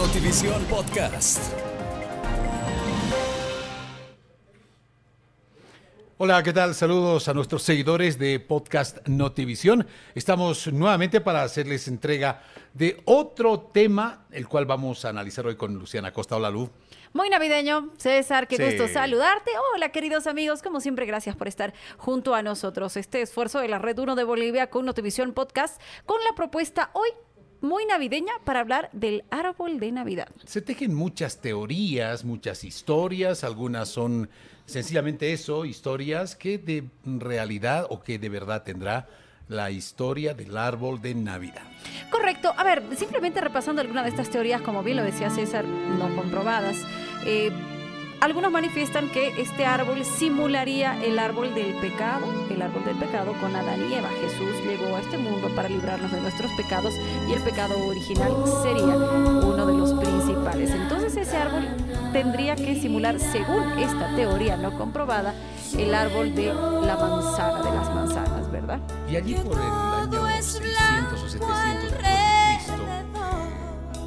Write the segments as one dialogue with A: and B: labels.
A: Notivisión Podcast.
B: Hola, ¿qué tal? Saludos a nuestros seguidores de Podcast Notivisión. Estamos nuevamente para hacerles entrega de otro tema, el cual vamos a analizar hoy con Luciana Costa. Hola, Lu.
C: Muy navideño, César, qué
B: Sí.
C: gusto saludarte. Hola, queridos amigos, como siempre, gracias por estar junto a nosotros. Este esfuerzo de la Red 1 de Bolivia con Notivisión Podcast, con la propuesta hoy muy navideña para hablar del árbol de Navidad.
B: Se tejen muchas teorías, muchas historias, algunas son sencillamente eso, historias que de realidad o que de verdad tendrá la historia del árbol de Navidad.
C: Correcto. A ver, simplemente repasando alguna de estas teorías, como bien lo decía César, no comprobadas. eh, algunos manifiestan que este árbol simularía el árbol del pecado, el árbol del pecado con Adán y Eva. Jesús llegó a este mundo para librarnos de nuestros pecados y el pecado original sería uno de los principales. Entonces ese árbol tendría que simular, según esta teoría no comprobada, el árbol de la manzana, de las manzanas, ¿verdad?
B: Y allí por el año 600 o 700 después de Cristo,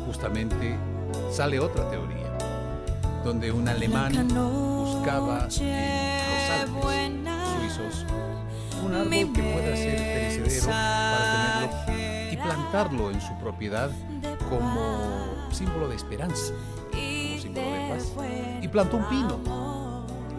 B: justamente sale otra teoría, donde un alemán buscaba en los Alpes suizos un árbol que pueda ser perecedero para tenerlo y plantarlo en su propiedad como símbolo de esperanza, como símbolo de paz. Y plantó un pino.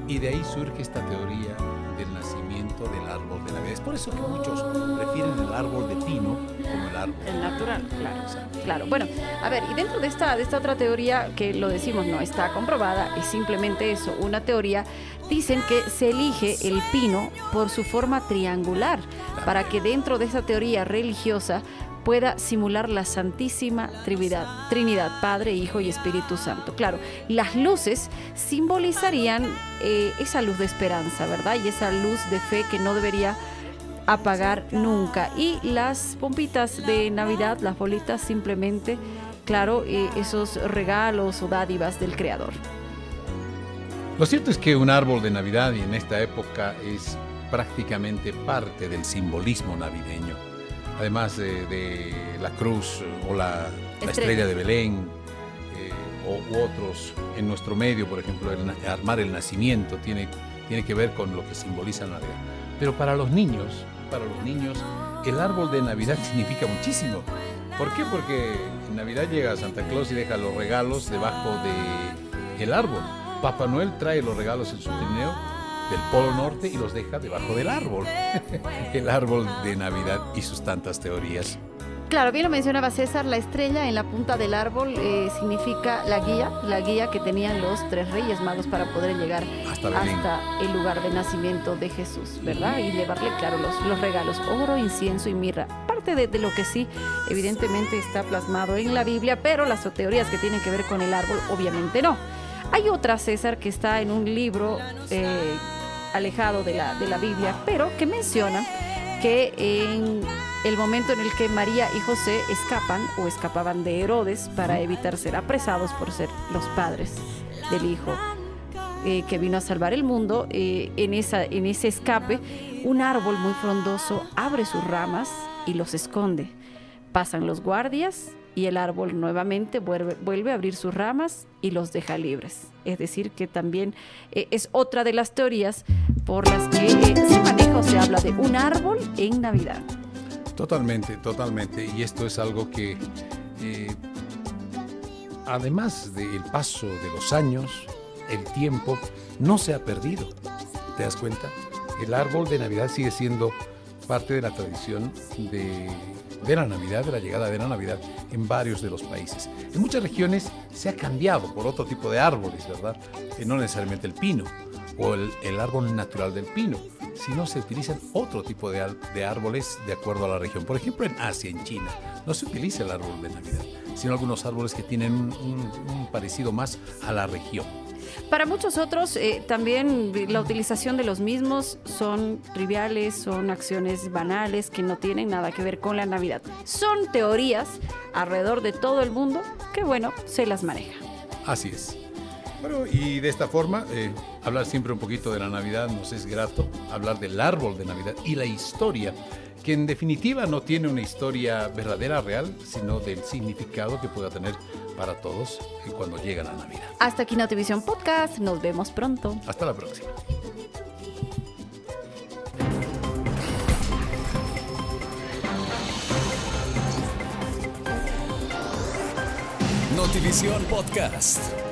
B: Y de ahí surge esta teoría del nacimiento del árbol de Navidad. Es por eso que muchos prefieren el árbol de pino como el árbol.
C: El natural, claro. Claro. Bueno, a ver, y dentro de esta, de esta otra teoría que lo decimos no está comprobada, es simplemente eso, una teoría, dicen que se elige el pino por su forma triangular, para que dentro de esa teoría religiosa pueda simular la Santísima Trinidad, Trinidad, Padre, Hijo y Espíritu Santo. Claro, las luces simbolizarían eh, esa luz de esperanza, ¿verdad? Y esa luz de fe que no debería apagar nunca. Y las pompitas de Navidad, las bolitas, simplemente, claro, eh, esos regalos o dádivas del Creador.
B: Lo cierto es que un árbol de Navidad y en esta época es prácticamente parte del simbolismo navideño. Además de, de la cruz o la, la
C: Estrella.
B: de Belén eh, o, u otros en nuestro medio, por ejemplo, el armar el nacimiento tiene, tiene que ver con lo que simboliza la Navidad. Pero para los niños, para los niños, el árbol de Navidad significa muchísimo. ¿Por qué? Porque en Navidad llega Santa Claus y deja los regalos debajo de el árbol. Papá Noel trae los regalos en su trineo del Polo Norte y los deja debajo del árbol. el árbol de Navidad y sus tantas teorías.
C: Claro, bien lo mencionaba César, la estrella en la punta del árbol eh, significa la guía, la guía que tenían los tres reyes magos para poder llegar
B: Hasta
C: el lugar de nacimiento de Jesús, ¿verdad? Y llevarle, claro, los, los regalos, oro, incienso y mirra. Parte de, de lo que sí, evidentemente está plasmado en la Biblia, pero las teorías que tienen que ver con el árbol, obviamente no. Hay otra, César, que está en un libro eh, alejado de la, de la Biblia, pero que menciona que en el momento en el que María y José escapan o escapaban de Herodes para evitar ser apresados por ser los padres del hijo eh, que vino a salvar el mundo, eh, en, esa, en ese escape, un árbol muy frondoso abre sus ramas y los esconde. Pasan los guardias y el árbol nuevamente vuelve, vuelve a abrir sus ramas y los deja libres. Es decir, que también eh, es otra de las teorías por las que eh, se maneja o se habla de un árbol en Navidad.
B: Totalmente, totalmente. Y esto es algo que, eh, además del paso de los años, el tiempo no se ha perdido. ¿Te das cuenta? El árbol de Navidad sigue siendo parte de la tradición de, de la Navidad, de la llegada de la Navidad en varios de los países. En muchas regiones se ha cambiado por otro tipo de árboles, ¿verdad? Eh, no necesariamente el pino o el, el árbol natural del pino, sino se utilizan otro tipo de, de árboles de acuerdo a la región. Por ejemplo, en Asia, en China, no se utiliza el árbol de Navidad, sino algunos árboles que tienen un parecido más a la región.
C: Para muchos otros, eh, también la utilización de los mismos son triviales, son acciones banales que no tienen nada que ver con la Navidad. Son teorías alrededor de todo el mundo que, bueno, se las maneja.
B: Así es. Bueno, y de esta forma, eh, hablar siempre un poquito de la Navidad nos es grato, hablar del árbol de Navidad y la historia que en definitiva no tiene una historia verdadera, real, sino del significado que pueda tener para todos cuando llega la Navidad.
C: Hasta aquí Notivisión Podcast, nos vemos pronto.
B: Hasta la próxima.
A: Notivisión Podcast.